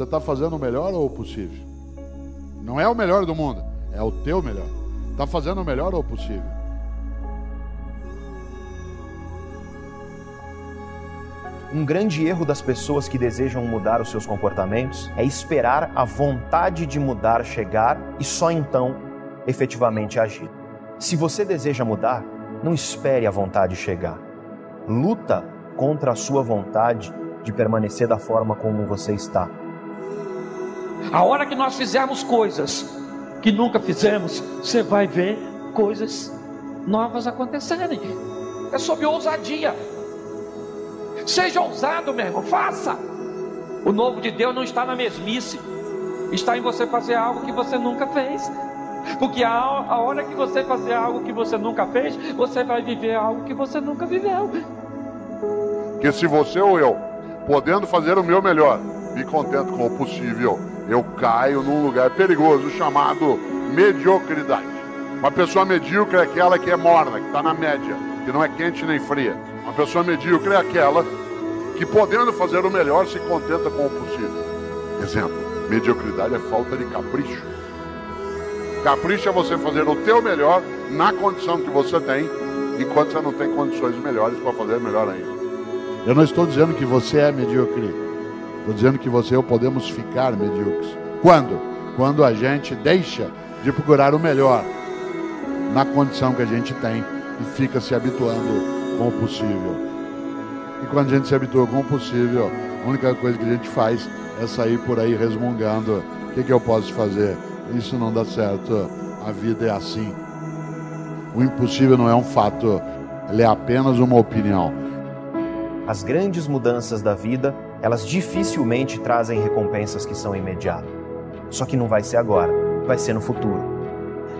Você está fazendo o melhor ou o possível? Não é o melhor do mundo, é o teu melhor. Está fazendo o melhor ou o possível? Um grande erro das pessoas que desejam mudar os seus comportamentos é esperar a vontade de mudar chegar e só então efetivamente agir. Se você deseja mudar, não espere a vontade chegar. Luta contra a sua vontade de permanecer da forma como você está. A hora que nós fizermos coisas que nunca fizemos, você vai ver coisas novas acontecerem. É sobre ousadia. Seja ousado, meu irmão, faça. O novo de Deus não está na mesmice, está em você fazer algo que você nunca fez. Porque a, a hora que você fazer algo que você nunca fez, você vai viver algo que você nunca viveu. Que se você ou eu, podendo fazer o meu melhor, me contento com o possível, eu caio num lugar perigoso chamado mediocridade. Uma pessoa medíocre é aquela que é morna, que está na média, que não é quente nem fria. Uma pessoa medíocre é aquela que, podendo fazer o melhor, se contenta com o possível. Exemplo: mediocridade é falta de capricho. Capricho é você fazer o teu melhor na condição que você tem, enquanto você não tem condições melhores para fazer melhor ainda. Eu não estou dizendo que você é medíocre. Estou dizendo que você e eu podemos ficar medíocres. Quando? Quando a gente deixa de procurar o melhor na condição que a gente tem e fica se habituando com o possível. E quando a gente se habitua com o possível, a única coisa que a gente faz é sair por aí resmungando: o que, que eu posso fazer? Isso não dá certo, a vida é assim. O impossível não é um fato, ele é apenas uma opinião. As grandes mudanças da vida, elas dificilmente trazem recompensas que são imediatas. Só que não vai ser agora, vai ser no futuro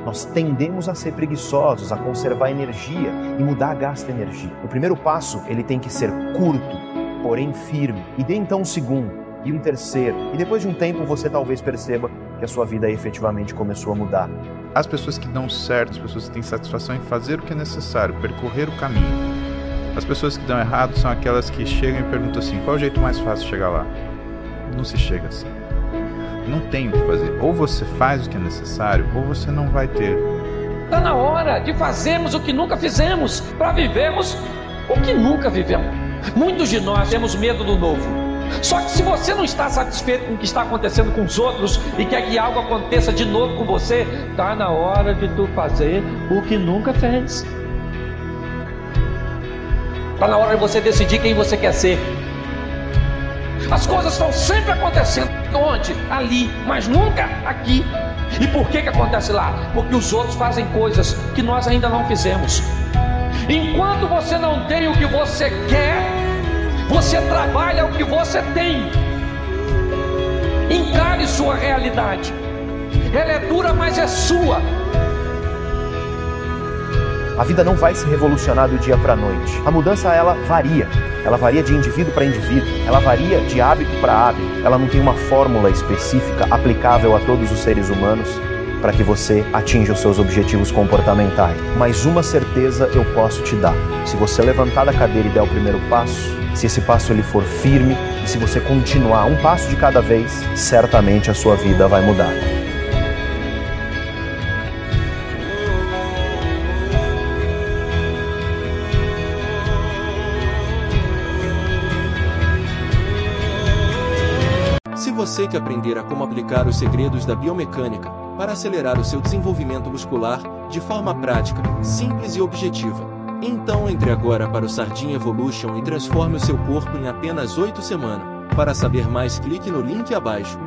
nós tendemos a ser preguiçosos, a conservar energia e mudar a gasta energia. O primeiro passo, ele tem que ser curto, porém firme. E dê então um segundo e um terceiro. E depois de um tempo você talvez perceba que a sua vida efetivamente começou a mudar. As pessoas que dão certo, as pessoas que têm satisfação em fazer o que é necessário, percorrer o caminho. As pessoas que dão errado são aquelas que chegam e perguntam assim: qual é o jeito mais fácil de chegar lá? Não se chega assim não tem o que fazer. Ou você faz o que é necessário, ou você não vai ter. Está na hora de fazermos o que nunca fizemos, para vivermos o que nunca vivemos. Muitos de nós temos medo do novo. Só que se você não está satisfeito com o que está acontecendo com os outros e quer que algo aconteça de novo com você, está na hora de tu fazer o que nunca fez. Está na hora de você decidir quem você quer ser. As coisas estão sempre acontecendo onde? Ali, mas nunca aqui. E por que, que acontece lá? Porque os outros fazem coisas que nós ainda não fizemos. Enquanto você não tem o que você quer, você trabalha o que você tem. Encare sua realidade. Ela é dura, mas é sua. A vida não vai se revolucionar do dia para a noite. A mudança ela varia. Ela varia de indivíduo para indivíduo. Ela varia de hábito para hábito. Ela não tem uma fórmula específica aplicável a todos os seres humanos para que você atinja os seus objetivos comportamentais. Mas uma certeza eu posso te dar. Se você levantar da cadeira e der o primeiro passo, se esse passo ele for firme e se você continuar um passo de cada vez, certamente a sua vida vai mudar. Você que aprender a como aplicar os segredos da biomecânica para acelerar o seu desenvolvimento muscular de forma prática, simples e objetiva. Então entre agora para o Sardinha Evolution e transforme o seu corpo em apenas 8 semanas. Para saber mais clique no link abaixo.